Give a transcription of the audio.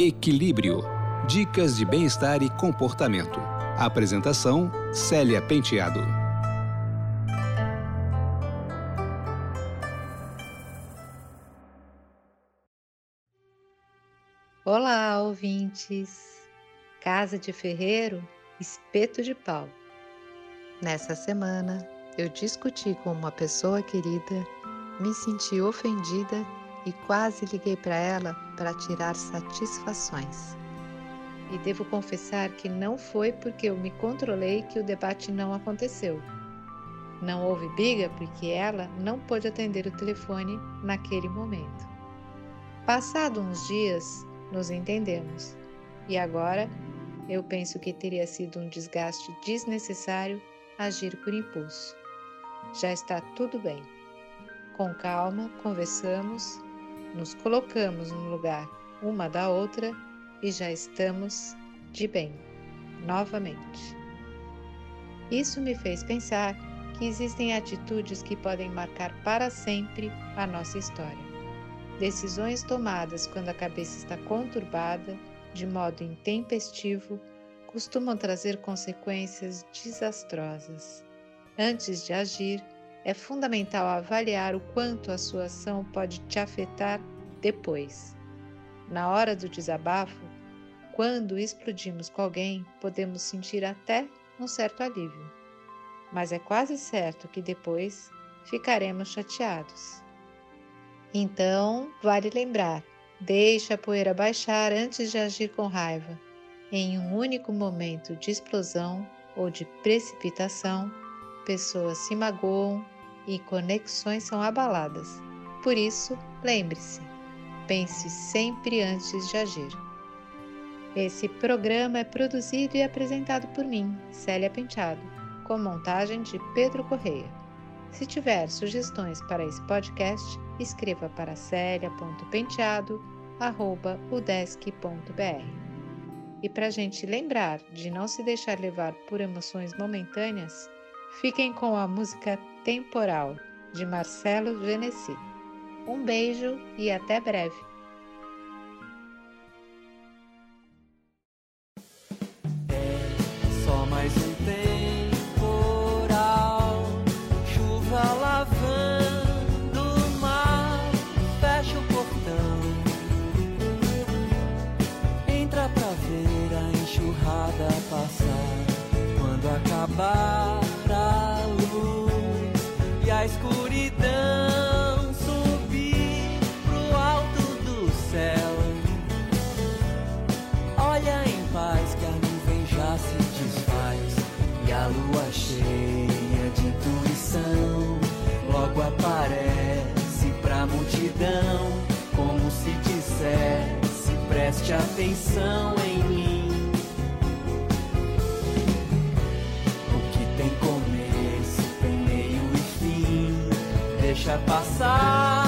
Equilíbrio. Dicas de bem-estar e comportamento. Apresentação: Célia Penteado. Olá, ouvintes! Casa de Ferreiro, espeto de pau. Nessa semana, eu discuti com uma pessoa querida, me senti ofendida e quase liguei para ela para tirar satisfações. E devo confessar que não foi porque eu me controlei que o debate não aconteceu. Não houve briga porque ela não pôde atender o telefone naquele momento. Passado uns dias, nos entendemos. E agora, eu penso que teria sido um desgaste desnecessário agir por impulso. Já está tudo bem. Com calma, conversamos, nos colocamos no lugar uma da outra e já estamos de bem, novamente. Isso me fez pensar que existem atitudes que podem marcar para sempre a nossa história. Decisões tomadas quando a cabeça está conturbada, de modo intempestivo, costumam trazer consequências desastrosas. Antes de agir, é fundamental avaliar o quanto a sua ação pode te afetar depois. Na hora do desabafo, quando explodimos com alguém, podemos sentir até um certo alívio, mas é quase certo que depois ficaremos chateados. Então, vale lembrar: deixe a poeira baixar antes de agir com raiva. Em um único momento de explosão ou de precipitação, pessoas se magoam e conexões são abaladas. Por isso, lembre-se, pense sempre antes de agir. Esse programa é produzido e apresentado por mim, Célia Penteado, com montagem de Pedro Correia. Se tiver sugestões para esse podcast, escreva para celia.penteado.udesc.br. E para a gente lembrar de não se deixar levar por emoções momentâneas, Fiquem com a música Temporal, de Marcelo Genesi. Um beijo e até breve! É só mais um temporal, chuva lavando o mar, fecha o portão, entra pra ver a enxurrada passar quando acabar escuridão subir pro alto do céu. Olha em paz que a nuvem já se desfaz e a lua cheia de intuição logo aparece pra multidão como se dissesse preste atenção Deixa passar